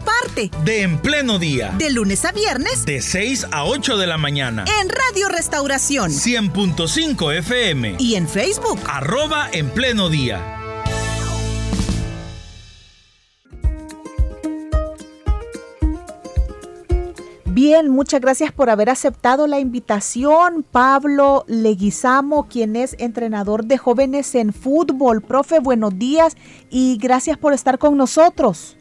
parte de En Pleno Día. De lunes a viernes. De 6 a 8 de la mañana. En Radio Restauración. 100.5 FM. Y en Facebook. Arroba En Pleno Día. Bien, muchas gracias por haber aceptado la invitación, Pablo Leguizamo, quien es entrenador de jóvenes en fútbol. Profe, buenos días y gracias por estar con nosotros.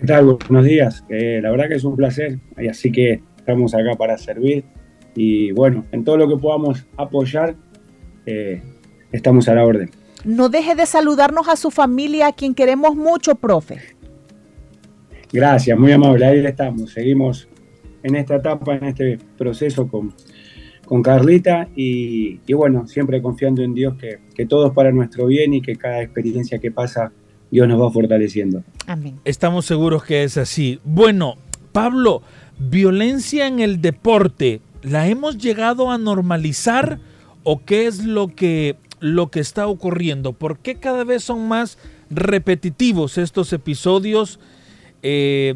¿Qué tal? Buenos días. Eh, la verdad que es un placer, así que estamos acá para servir y bueno, en todo lo que podamos apoyar, eh, estamos a la orden. No deje de saludarnos a su familia, a quien queremos mucho, profe. Gracias, muy amable. Ahí estamos. Seguimos en esta etapa, en este proceso con, con Carlita y, bueno, siempre confiando en Dios que, que todo es para nuestro bien y que cada experiencia que pasa Dios nos va fortaleciendo. Amén. Estamos seguros que es así. Bueno, Pablo, violencia en el deporte, ¿la hemos llegado a normalizar o qué es lo que, lo que está ocurriendo? ¿Por qué cada vez son más repetitivos estos episodios? Eh,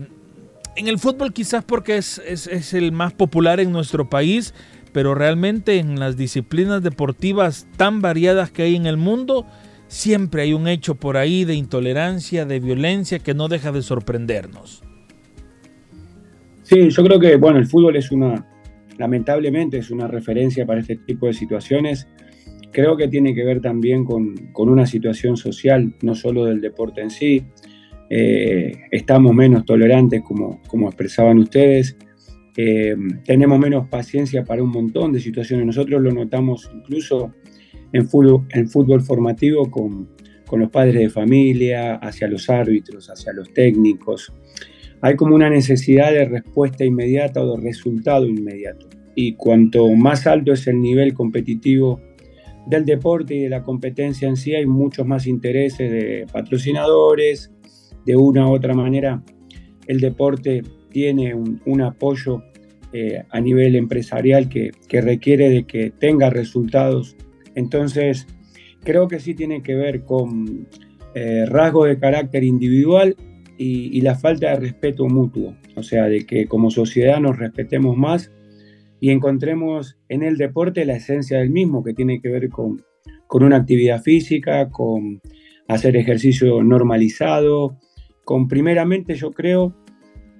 en el fútbol quizás porque es, es el más popular en nuestro país, pero realmente en las disciplinas deportivas tan variadas que hay en el mundo, siempre hay un hecho por ahí de intolerancia, de violencia que no deja de sorprendernos. Sí, yo creo que, bueno, el fútbol es una, lamentablemente es una referencia para este tipo de situaciones. Creo que tiene que ver también con, una situación social, no solo del deporte en sí. Eh, estamos menos tolerantes, como, como expresaban ustedes. Eh, tenemos menos paciencia para un montón de situaciones. Nosotros lo notamos incluso en fútbol, formativo con, los padres de familia, hacia los árbitros, hacia los técnicos. Hay como una necesidad de respuesta inmediata o de resultado inmediato. Y cuanto más alto es el nivel competitivo del deporte y de la competencia en sí, hay muchos más intereses de patrocinadores. De una u otra manera, el deporte tiene un, apoyo eh, a nivel empresarial que, requiere de que tenga resultados entonces, creo que sí tiene que ver con eh, rasgos de carácter individual y, la falta de respeto mutuo, o sea, de que como sociedad nos respetemos más y encontremos en el deporte la esencia del mismo, que tiene que ver con, una actividad física, con hacer ejercicio normalizado, con primeramente yo creo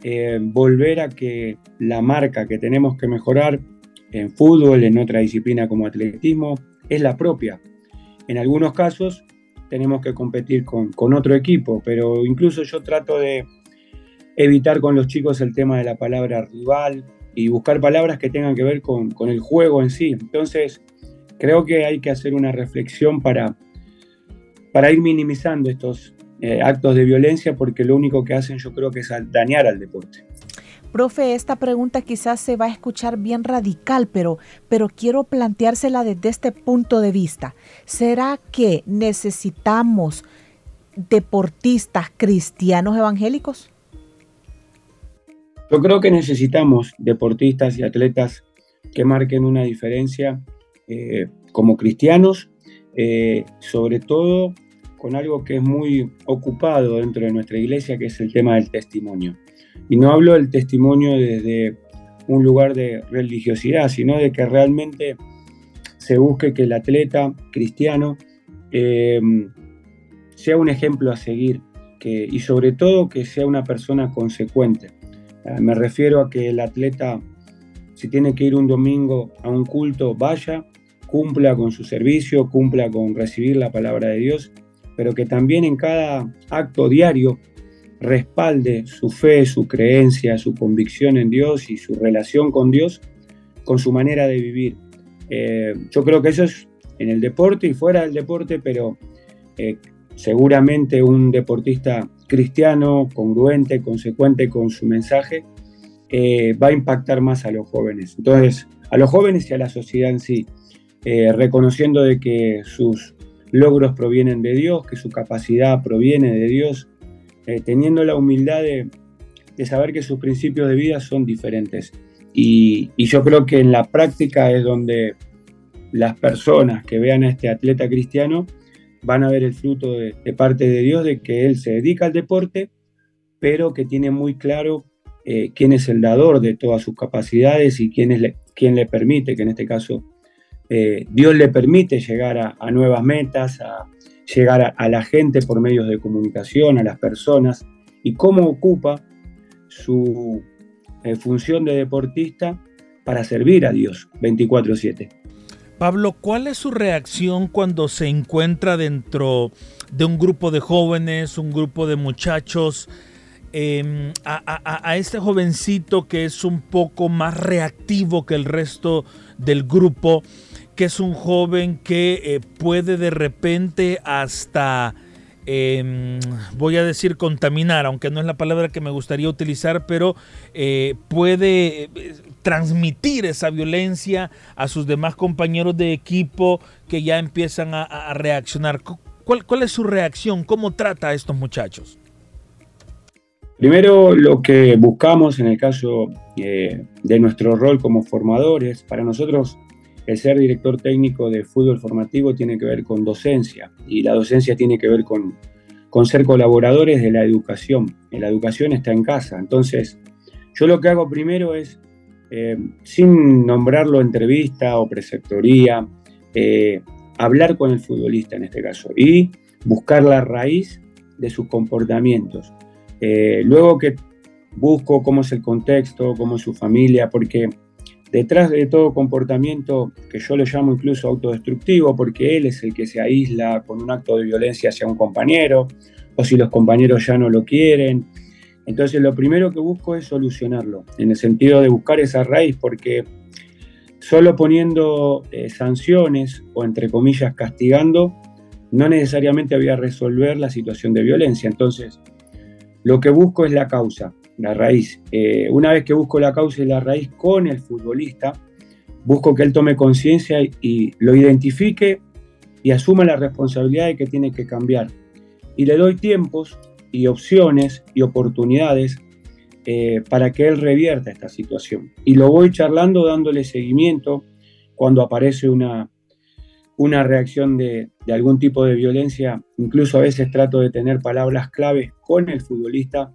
eh, volver a que la marca que tenemos que mejorar en fútbol, en otra disciplina como atletismo, es la propia. En algunos casos tenemos que competir con, otro equipo, pero incluso yo trato de evitar con los chicos el tema de la palabra rival y buscar palabras que tengan que ver con, el juego en sí. Entonces, creo que hay que hacer una reflexión para, para ir minimizando estos eh, actos de violencia porque lo único que hacen yo creo que es dañar al deporte. Profe, esta pregunta quizás se va a escuchar bien radical, pero, pero quiero planteársela desde este punto de vista. ¿Será que necesitamos deportistas cristianos evangélicos? Yo creo que necesitamos deportistas y atletas que marquen una diferencia eh, como cristianos, eh, sobre todo con algo que es muy ocupado dentro de nuestra iglesia, que es el tema del testimonio. Y no hablo del testimonio desde un lugar de religiosidad, sino de que realmente se busque que el atleta cristiano em, sea un ejemplo a seguir y sobre todo que sea una persona consecuente. Ah, me refiero a que el atleta, si tiene que ir un domingo a un culto, vaya, cumpla con su servicio, cumpla con recibir la palabra de Dios, pero que también en cada acto diario respalde su fe, su creencia, su convicción en Dios y su relación con Dios con su manera de vivir. Eh, yo creo que eso es en el deporte y fuera del deporte, pero eh, seguramente un deportista cristiano, congruente, consecuente con su mensaje, eh, va a impactar más a los jóvenes. Entonces, a los jóvenes y a la sociedad en sí. reconociendo de que sus logros provienen de Dios, que su capacidad proviene de Dios, eh, teniendo la humildad de, saber que sus principios de vida son diferentes. Y, yo creo que en la práctica es donde las personas que vean a este atleta cristiano van a ver el fruto de, parte de Dios de que él se dedica al deporte, pero que tiene muy claro eh, quién es el dador de todas sus capacidades y quién, es quién le permite, que en este caso eh, Dios le permite llegar a, nuevas metas, a llegar a, la gente por medios de comunicación, a las personas, y cómo ocupa su eh, función de deportista para servir a Dios 24/7. Pablo, ¿cuál es su reacción cuando se encuentra dentro de un grupo de jóvenes, un grupo de muchachos? Em, a, este jovencito que es un poco más reactivo que el resto del grupo, que es un joven que eh, puede de repente hasta, em, voy a decir contaminar, aunque no es la palabra que me gustaría utilizar, pero eh, puede eh, transmitir esa violencia a sus demás compañeros de equipo que ya empiezan a, reaccionar. ¿Cuál, ¿Cuál, es su reacción? ¿Cómo trata a estos muchachos? Primero, lo que buscamos en el caso de nuestro rol como formadores, para nosotros el ser director técnico de fútbol formativo tiene que ver con docencia y la docencia tiene que ver con, con ser colaboradores de la educación. La educación está en casa. Entonces, yo lo que hago primero es, eh, sin nombrarlo entrevista o preceptoría, eh, hablar con el futbolista en este caso y buscar la raíz de sus comportamientos. Eh, luego que busco cómo es el contexto, cómo es su familia, porque detrás de todo comportamiento que yo le llamo incluso autodestructivo, porque él es el que se aísla con un acto de violencia hacia un compañero, o si los compañeros ya no lo quieren. Entonces lo primero que busco es solucionarlo, en el sentido de buscar esa raíz, porque solo poniendo eh, sanciones o entre comillas castigando, no necesariamente voy a resolver la situación de violencia. Entonces, lo que busco es la causa la raíz. Eh, una vez que busco la causa y la raíz con el futbolista, busco que él tome conciencia y, lo identifique y asuma la responsabilidad de que tiene que cambiar. Y le doy tiempos y opciones y oportunidades eh, para que él revierta esta situación. Y lo voy charlando, dándole seguimiento cuando aparece una, una reacción de, de, algún tipo de violencia. Incluso a veces trato de tener palabras claves con el futbolista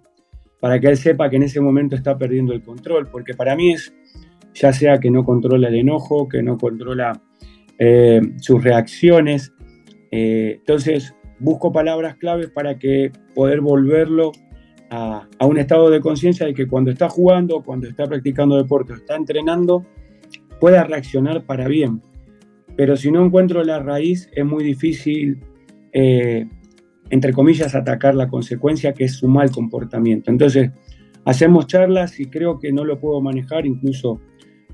para que él sepa que en ese momento está perdiendo el control, porque para mí es ya sea que no controla el enojo, que no controla eh, sus reacciones. Eh, entonces, busco palabras claves para que poder volverlo a, un estado de conciencia de que cuando está jugando, cuando está practicando deporte, está entrenando, pueda reaccionar para bien. Pero si no encuentro la raíz, es muy difícil eh, entre comillas, atacar la consecuencia que es su mal comportamiento. Entonces, hacemos charlas y creo que no lo puedo manejar, incluso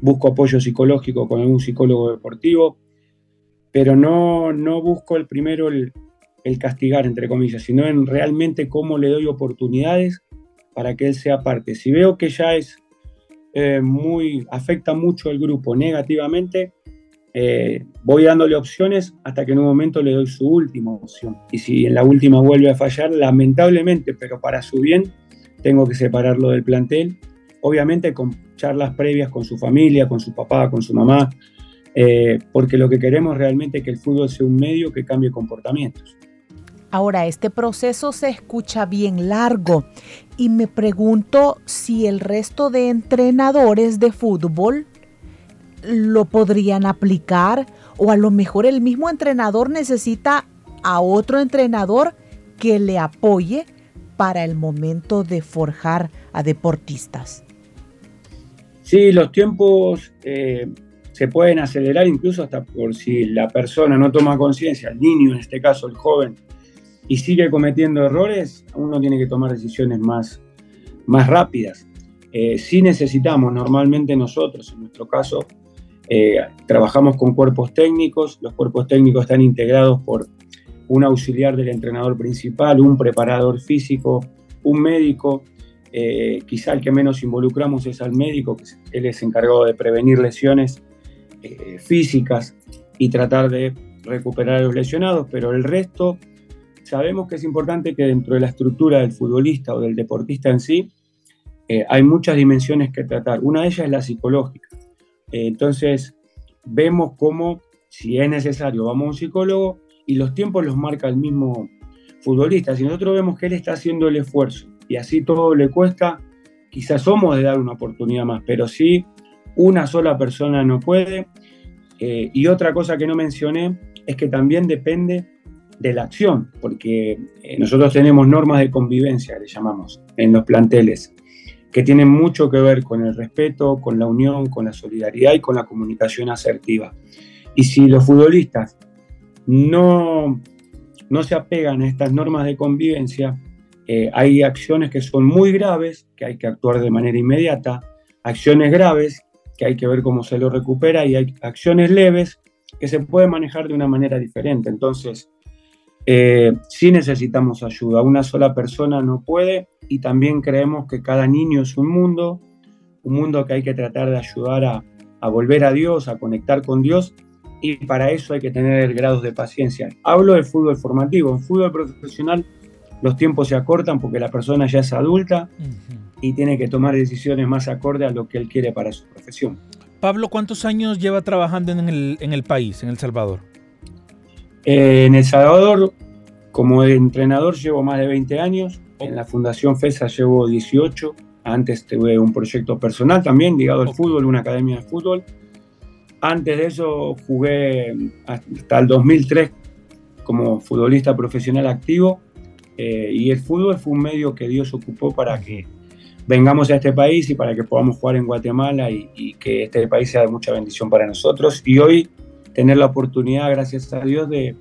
busco apoyo psicológico con algún psicólogo deportivo, pero no, no busco el primero el, castigar, entre comillas, sino en realmente cómo le doy oportunidades para que él sea parte. Si veo que ya es eh, muy, afecta mucho al grupo negativamente, eh, voy dándole opciones hasta que en un momento le doy su última opción. Y si en la última vuelve a fallar, lamentablemente, pero para su bien, tengo que separarlo del plantel. Obviamente con charlas previas con su familia, con su papá, con su mamá, eh, porque lo que queremos realmente es que el fútbol sea un medio que cambie comportamientos. Ahora, este proceso se escucha bien largo y me pregunto si el resto de entrenadores de fútbol lo podrían aplicar o a lo mejor el mismo entrenador necesita a otro entrenador que le apoye para el momento de forjar a deportistas. Sí, los tiempos eh, se pueden acelerar incluso hasta por si la persona no toma conciencia, el niño en este caso, el joven, y sigue cometiendo errores, uno tiene que tomar decisiones más, más rápidas. Eh, si necesitamos normalmente nosotros, en nuestro caso, eh, trabajamos con cuerpos técnicos, los cuerpos técnicos están integrados por un auxiliar del entrenador principal, un preparador físico, un médico, eh, quizá el que menos involucramos es al médico, que él es encargado de prevenir lesiones eh, físicas, y tratar de recuperar a los lesionados, pero el resto sabemos que es importante que dentro de la estructura del futbolista o del deportista en sí, hay muchas dimensiones que tratar. Una de ellas es la psicológica. Eh, entonces, vemos cómo, si es necesario, vamos a un psicólogo y los tiempos los marca el mismo futbolista. Si nosotros vemos que él está haciendo el esfuerzo y así todo le cuesta, quizás somos de dar una oportunidad más, pero si una sola persona no puede. Eh, y otra cosa que no mencioné es que también depende de la acción, porque nosotros tenemos normas de convivencia, le llamamos, en los planteles que tienen mucho que ver con el respeto, con la unión, con la solidaridad y con la comunicación asertiva. Y si los futbolistas no, no se apegan a estas normas de convivencia, eh, hay acciones que son muy graves, que hay que actuar de manera inmediata, acciones graves, que hay que ver cómo se lo recupera, y hay acciones leves, que se pueden manejar de una manera diferente. Entonces, eh, sí necesitamos ayuda. Una sola persona no puede y también creemos que cada niño es un mundo, un mundo que hay que tratar de ayudar a, volver a Dios, a conectar con Dios y para eso hay que tener grados de paciencia. Hablo del fútbol formativo, en fútbol profesional los tiempos se acortan porque la persona ya es adulta y tiene que tomar decisiones más acorde a lo que él quiere para su profesión. Pablo, ¿cuántos años lleva trabajando en el, en el país, en El Salvador? Eh, en El Salvador, como entrenador, llevo más de 20 años. En la Fundación FESA llevo 18. Antes tuve un proyecto personal también ligado al fútbol, una academia de fútbol. Antes de eso jugué hasta el 2003 como futbolista profesional activo. Eh, y el fútbol fue un medio que Dios ocupó para que vengamos a este país y para que podamos jugar en Guatemala y, y que este país sea de mucha bendición para nosotros. Y hoy tener la oportunidad, gracias a Dios, de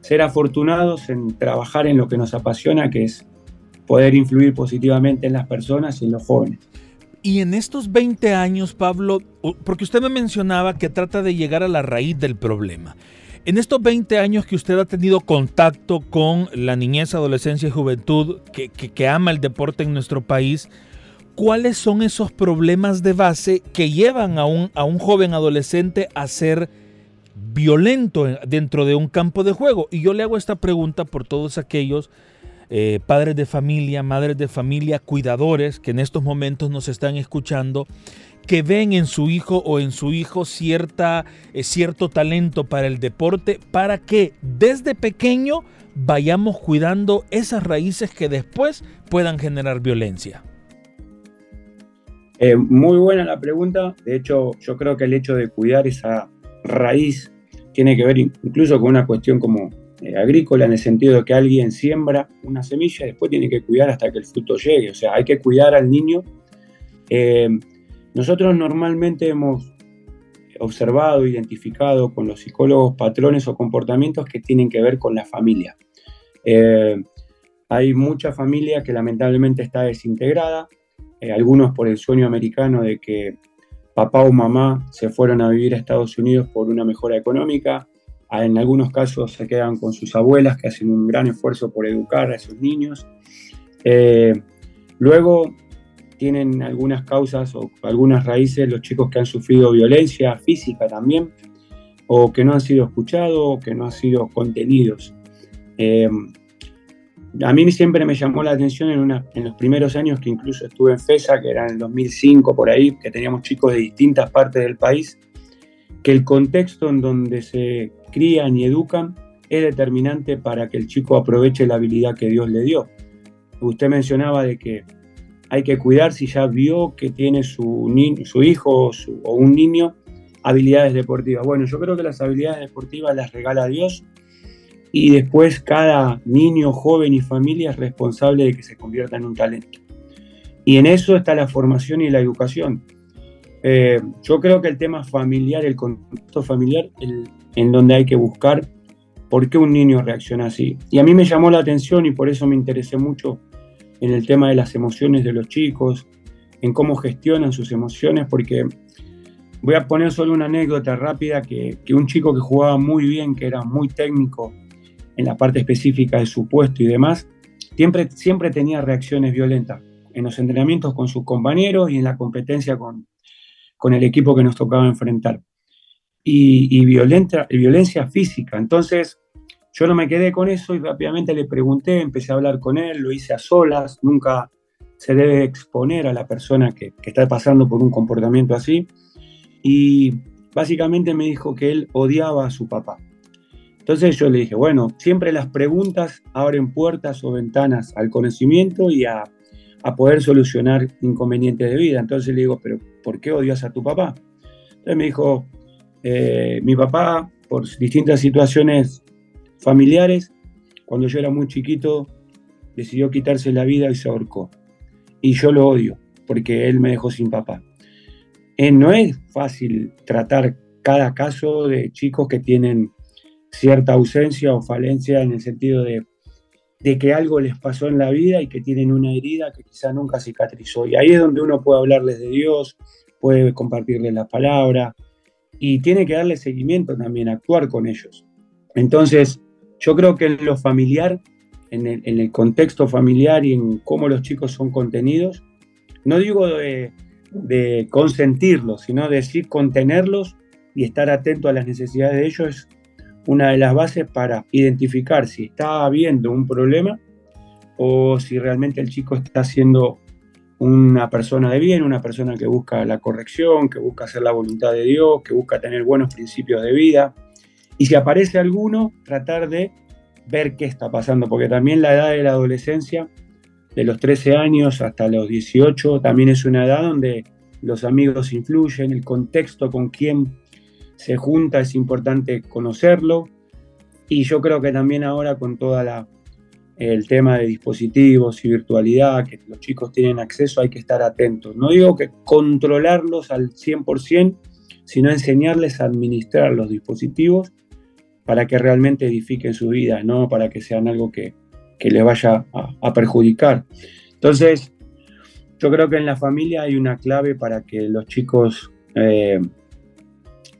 ser afortunados en trabajar en lo que nos apasiona, que es poder influir positivamente en las personas y en los jóvenes. Y en estos 20 años, Pablo, porque usted me mencionaba que trata de llegar a la raíz del problema. En estos 20 años que usted ha tenido contacto con la niñez, adolescencia y juventud que, que ama el deporte en nuestro país, ¿cuáles son esos problemas de base que llevan a un, a un joven adolescente a ser violento dentro de un campo de juego. Y yo le hago esta pregunta por todos aquellos eh, padres de familia, madres de familia, cuidadores que en estos momentos nos están escuchando, que ven en su hijo o en su hijo cierta, eh, cierto talento para el deporte, para que desde pequeño vayamos cuidando esas raíces que después puedan generar violencia. Eh, muy buena la pregunta. De hecho, yo creo que el hecho de cuidar esa raíz tiene que ver incluso con una cuestión como eh, agrícola, en el sentido de que alguien siembra una semilla y después tiene que cuidar hasta que el fruto llegue. O sea, hay que cuidar al niño. Eh, nosotros normalmente hemos observado, identificado con los psicólogos patrones o comportamientos que tienen que ver con la familia. Eh, hay mucha familia que lamentablemente está desintegrada, algunos por el sueño americano de que papá o mamá se fueron a vivir a Estados Unidos por una mejora económica. En algunos casos se quedan con sus abuelas que hacen un gran esfuerzo por educar a esos niños. Eh, luego tienen algunas causas o algunas raíces los chicos que han sufrido violencia física también, o que no han sido escuchados, o que no han sido contenidos. Eh, a mí siempre me llamó la atención en, los primeros años que incluso estuve en FESA, que era en el 2005 por ahí, que teníamos chicos de distintas partes del país, que el contexto en donde se crían y educan es determinante para que el chico aproveche la habilidad que Dios le dio. Usted mencionaba de que hay que cuidar si ya vio que tiene su hijo o un niño habilidades deportivas. Bueno, yo creo que las habilidades deportivas las regala Dios y después cada niño, joven y familia es responsable de que se convierta en un talento. Y en eso está la formación y la educación. Eh, yo creo que el tema familiar, el contexto familiar, en donde hay que buscar por qué un niño reacciona así. Y a mí me llamó la atención y por eso me interesé mucho en el tema de las emociones de los chicos, en cómo gestionan sus emociones, porque voy a poner solo una anécdota rápida, que, que un chico que jugaba muy bien, que era muy técnico, en la parte específica de su puesto y demás, siempre, siempre tenía reacciones violentas en los entrenamientos con sus compañeros y en la competencia con, con el equipo que nos tocaba enfrentar. y, violencia física. Entonces, yo no me quedé con eso y rápidamente le pregunté, empecé a hablar con él, lo hice a solas, nunca se debe exponer a la persona que está pasando por un comportamiento así. Y básicamente me dijo que él odiaba a su papá. Entonces yo le dije, bueno, siempre las preguntas abren puertas o ventanas al conocimiento y a, poder solucionar inconvenientes de vida. Entonces le digo, pero ¿por qué odias a tu papá? Entonces me dijo, eh, mi papá, por distintas situaciones familiares, cuando yo era muy chiquito, decidió quitarse la vida y se ahorcó. Y yo lo odio, porque él me dejó sin papá. Eh, no es fácil tratar cada caso de chicos que tienen cierta ausencia o falencia en el sentido de, que algo les pasó en la vida y que tienen una herida que quizá nunca cicatrizó. Y ahí es donde uno puede hablarles de Dios, puede compartirles la palabra y tiene que darle seguimiento también, actuar con ellos. Entonces, yo creo que en lo familiar, en el, contexto familiar y en cómo los chicos son contenidos, no digo de, de consentirlos, sino de sí contenerlos y estar atento a las necesidades de ellos una de las bases para identificar si está habiendo un problema o si realmente el chico está siendo una persona de bien, una persona que busca la corrección, que busca hacer la voluntad de Dios, que busca tener buenos principios de vida. Y si aparece alguno, tratar de ver qué está pasando, porque también la edad de la adolescencia, de los 13 años hasta los 18, también es una edad donde los amigos influyen, el contexto con quién se junta, es importante conocerlo. Y yo creo que también ahora con todo el tema de dispositivos y virtualidad, que los chicos tienen acceso, hay que estar atentos. No digo que controlarlos al 100%, sino enseñarles a administrar los dispositivos para que realmente edifiquen su vida, no para que sean algo que, les vaya a, perjudicar. Entonces, yo creo que en la familia hay una clave para que los chicos eh,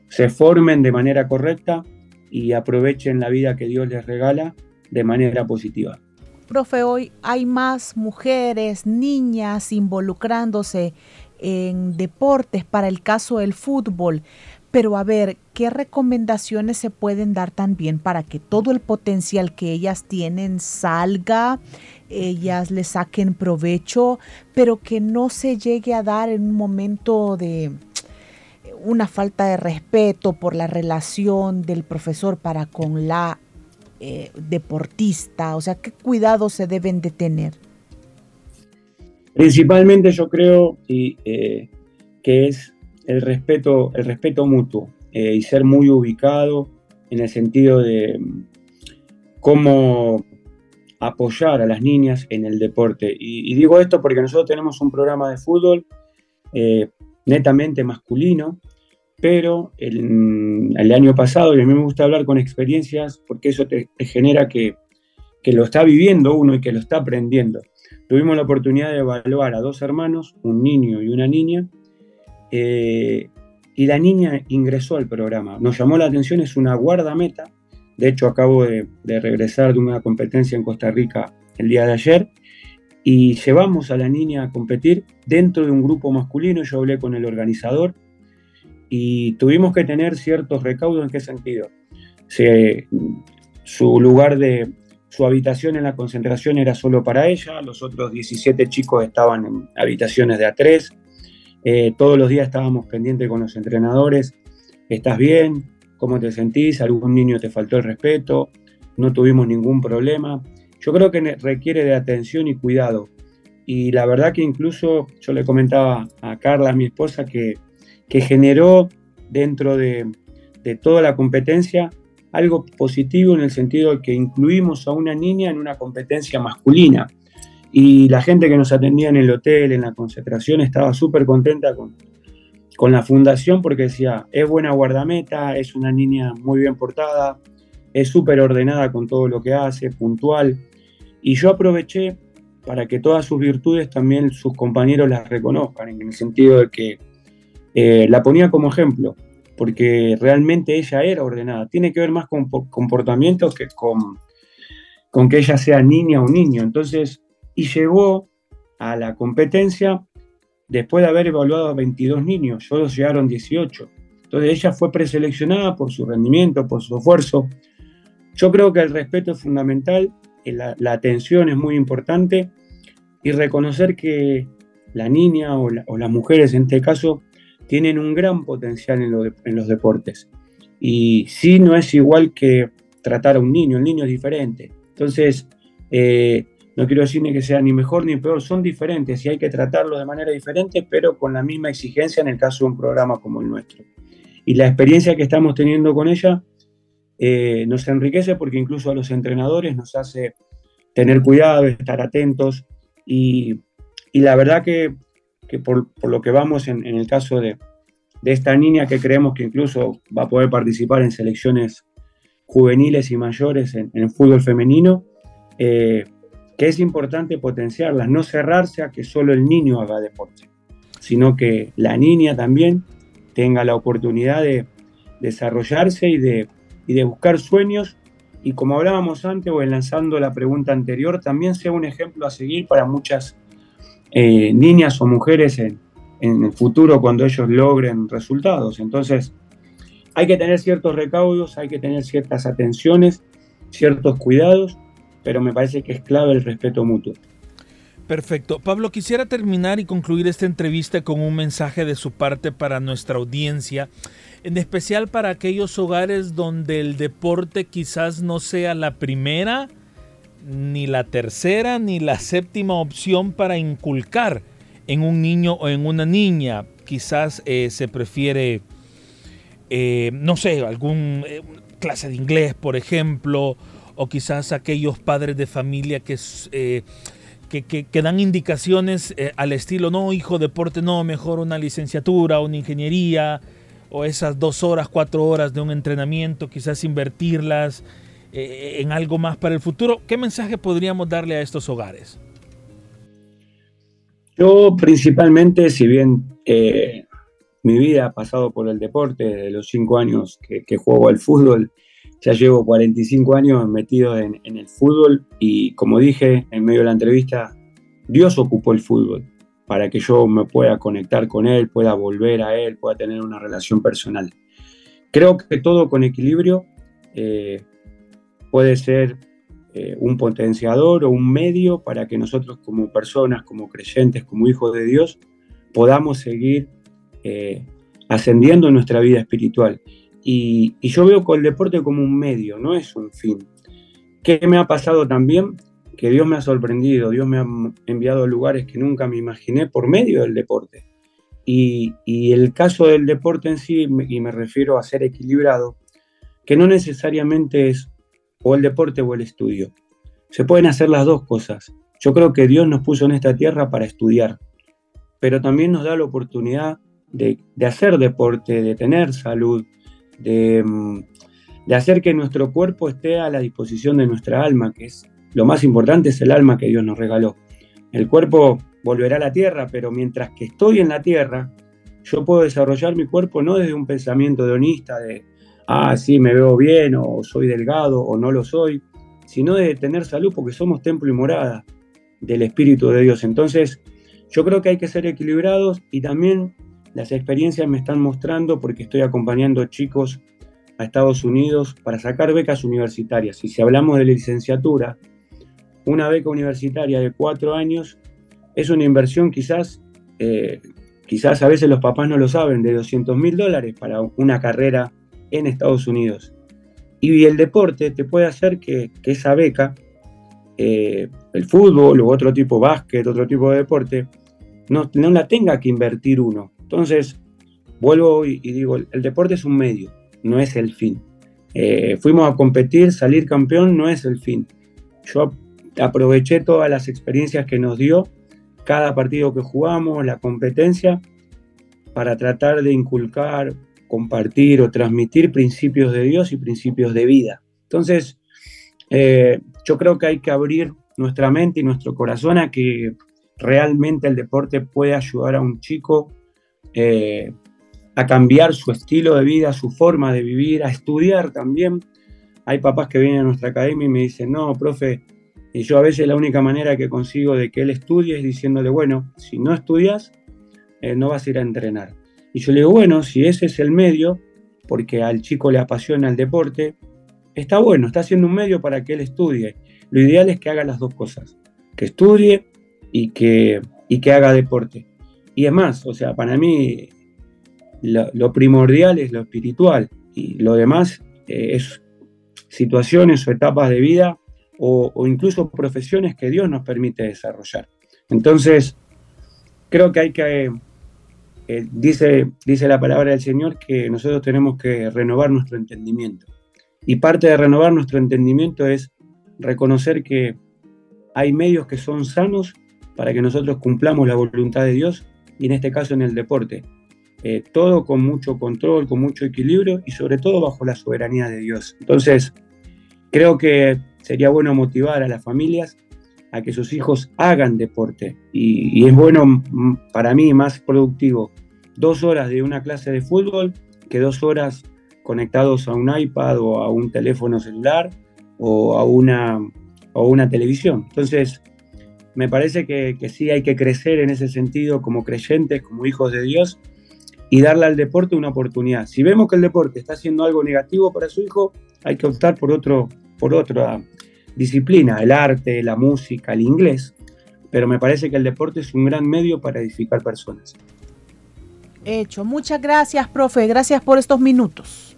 se formen de manera correcta y aprovechen la vida que Dios les regala de manera positiva. Profe, hoy hay más mujeres, niñas involucrándose en deportes para el caso del fútbol. Pero a ver, ¿qué recomendaciones se pueden dar también para que todo el potencial que ellas tienen salga, ellas le saquen provecho, pero que no se llegue a dar en un momento de, una falta de respeto por la relación del profesor para con la eh, deportista? O sea, ¿qué cuidados se deben de tener? Principalmente yo creo eh, que es el respeto, el respeto mutuo eh, y ser muy ubicado en el sentido de mm, cómo apoyar a las niñas en el deporte. Y, digo esto porque nosotros tenemos un programa de fútbol netamente masculino, pero el, año pasado, y a mí me gusta hablar con experiencias porque eso te, genera que, que, lo está viviendo uno y que lo está aprendiendo. Tuvimos la oportunidad de evaluar a dos hermanos, un niño y una niña, eh, y la niña ingresó al programa. Nos llamó la atención, es una guardameta. De hecho, acabo de, de regresar de una competencia en Costa Rica el día de ayer y llevamos a la niña a competir dentro de un grupo masculino. Yo hablé con el organizador y tuvimos que tener ciertos recaudos en qué sentido. su lugar de su habitación en la concentración era solo para ella, los otros 17 chicos estaban en habitaciones de A3. Eh, todos los días estábamos pendientes con los entrenadores. ¿Estás bien? ¿Cómo te sentís? ¿Algún niño te faltó el respeto? No tuvimos ningún problema. Yo creo que requiere de atención y cuidado. Y la verdad que incluso yo le comentaba a Carla, mi esposa, que que generó dentro de, toda la competencia algo positivo en el sentido de que incluimos a una niña en una competencia masculina. Y la gente que nos atendía en el hotel, en la concentración, estaba súper contenta con, con la fundación porque decía, es buena guardameta, es una niña muy bien portada, es súper ordenada con todo lo que hace, puntual. Y yo aproveché para que todas sus virtudes también sus compañeros las reconozcan, en el sentido de que eh, la ponía como ejemplo, porque realmente ella era ordenada. Tiene que ver más con comportamientos que con, con que ella sea niña o niño. Entonces, y llegó a la competencia después de haber evaluado a 22 niños, solo llegaron 18. Entonces ella fue preseleccionada por su rendimiento, por su esfuerzo. Yo creo que el respeto es fundamental, la, la atención es muy importante y reconocer que la niña o, las mujeres en este caso tienen un gran potencial en, los deportes. Y sí no es igual que tratar a un niño, el niño es diferente. Entonces, eh, no quiero decir ni que sea ni mejor ni peor, son diferentes y hay que tratarlos de manera diferente, pero con la misma exigencia en el caso de un programa como el nuestro. Y la experiencia que estamos teniendo con ella eh, nos enriquece porque incluso a los entrenadores nos hace tener cuidado, estar atentos y y la verdad que, por, lo que vamos en, el caso de, esta niña que creemos que incluso va a poder participar en selecciones juveniles y mayores en, el fútbol femenino, eh, que es importante potenciarlas, no cerrarse a que solo el niño haga deporte, sino que la niña también tenga la oportunidad de desarrollarse y de, y de buscar sueños y como hablábamos antes o enlazando la pregunta anterior, también sea un ejemplo a seguir para muchas eh, niñas o mujeres en, el futuro cuando ellos logren resultados. Entonces, hay que tener ciertos recaudos, hay que tener ciertas atenciones, ciertos cuidados, pero me parece que es clave el respeto mutuo. Perfecto. Pablo, quisiera terminar y concluir esta entrevista con un mensaje de su parte para nuestra audiencia, en especial para aquellos hogares donde el deporte quizás no sea la primera ni la tercera ni la séptima opción para inculcar en un niño o en una niña. Quizás eh, se prefiere, eh, no sé, algún eh, clase de inglés, por ejemplo, o quizás aquellos padres de familia que, que, que, dan indicaciones al estilo, no, hijo, deporte, no, mejor una licenciatura, una ingeniería, o esas dos horas, cuatro horas de un entrenamiento, quizás invertirlas eh, en algo más para el futuro. ¿Qué mensaje podríamos darle a estos hogares? Yo principalmente, si bien eh, mi vida ha pasado por el deporte, de los cinco años que, juego al fútbol, ya llevo 45 años metido en, el fútbol y como dije en medio de la entrevista, Dios ocupó el fútbol para que yo me pueda conectar con Él, pueda volver a Él, pueda tener una relación personal. Creo que todo con equilibrio eh, puede ser eh, un potenciador o un medio para que nosotros como personas, como creyentes, como hijos de Dios, podamos seguir eh, ascendiendo en nuestra vida espiritual. Y, yo veo el deporte como un medio, no es un fin. ¿Qué me ha pasado también? Que Dios me ha sorprendido, Dios me ha enviado a lugares que nunca me imaginé por medio del deporte. Y, y el caso del deporte en sí, y me refiero a ser equilibrado, que no necesariamente es o el deporte o el estudio. Se pueden hacer las dos cosas. Yo creo que Dios nos puso en esta tierra para estudiar, pero también nos da la oportunidad de, hacer deporte, de tener salud, de, hacer que nuestro cuerpo esté a la disposición de nuestra alma, que es lo más importante, es el alma que Dios nos regaló. El cuerpo volverá a la tierra, pero mientras que estoy en la tierra, yo puedo desarrollar mi cuerpo no desde un pensamiento hedonista de ah, sí, me veo bien, o soy delgado, o no lo soy, sino de tener salud porque somos templo y morada del Espíritu de Dios. Entonces, yo creo que hay que ser equilibrados y también las experiencias me están mostrando porque estoy acompañando chicos a Estados Unidos para sacar becas universitarias. Y si hablamos de licenciatura, una beca universitaria de cuatro años es una inversión quizás, eh, quizás a veces los papás no lo saben, de 200 mil dólares para una carrera en Estados Unidos. Y el deporte te puede hacer que, esa beca, eh, el fútbol o otro tipo de básquet, otro tipo de deporte, no, no, la tenga que invertir uno. Entonces, vuelvo y, digo, el, deporte es un medio, no es el fin. Eh, fuimos a competir, salir campeón no es el fin. Yo aproveché todas las experiencias que nos dio cada partido que jugamos, la competencia, para tratar de inculcar compartir o transmitir principios de Dios y principios de vida. Entonces, eh, yo creo que hay que abrir nuestra mente y nuestro corazón a que realmente el deporte puede ayudar a un chico eh, a cambiar su estilo de vida, su forma de vivir, a estudiar también. Hay papás que vienen a nuestra academia y me dicen, no, profe, y yo a veces la única manera que consigo de que él estudie es diciéndole, bueno, si no estudias, eh, no vas a ir a entrenar. Y yo le digo, bueno, si ese es el medio, porque al chico le apasiona el deporte, está bueno, está haciendo un medio para que él estudie. Lo ideal es que haga las dos cosas, que estudie y que, y que haga deporte. Y es más, o sea, para mí lo, primordial es lo espiritual y lo demás eh, es situaciones o etapas de vida o, incluso profesiones que Dios nos permite desarrollar. Entonces, creo que hay que, eh, dice, dice la palabra del Señor, que nosotros tenemos que renovar nuestro entendimiento. Y parte de renovar nuestro entendimiento es reconocer que hay medios que son sanos para que nosotros cumplamos la voluntad de Dios y en este caso en el deporte. Eh, todo con mucho control, con mucho equilibrio y sobre todo bajo la soberanía de Dios. Entonces, creo que sería bueno motivar a las familias a que sus hijos hagan deporte y, es bueno para mí más productivo dos horas de una clase de fútbol que dos horas conectados a un iPad o a un teléfono celular o a una, o una televisión. Entonces, me parece que, que, sí hay que crecer en ese sentido como creyentes, como hijos de Dios, y darle al deporte una oportunidad. Si vemos que el deporte está haciendo algo negativo para su hijo, hay que optar por, otro, por otra disciplina, el arte, la música, el inglés. Pero me parece que el deporte es un gran medio para edificar personas. Hecho. Muchas gracias, profe. Gracias por estos minutos.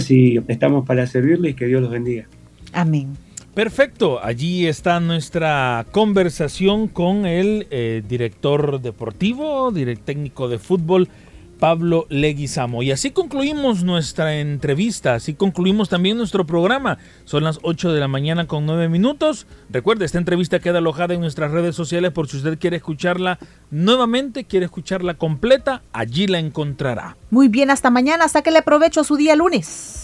Sí, estamos para servirle y que Dios los bendiga. Amén. Perfecto, allí está nuestra conversación con el eh, director deportivo, técnico de fútbol, Pablo Leguizamo. Y así concluimos nuestra entrevista, así concluimos también nuestro programa. Son las 8 de la mañana con 9 minutos. Recuerde, esta entrevista queda alojada en nuestras redes sociales por si usted quiere escucharla nuevamente, quiere escucharla completa, allí la encontrará. Muy bien, hasta mañana, sáquele provecho a su día lunes.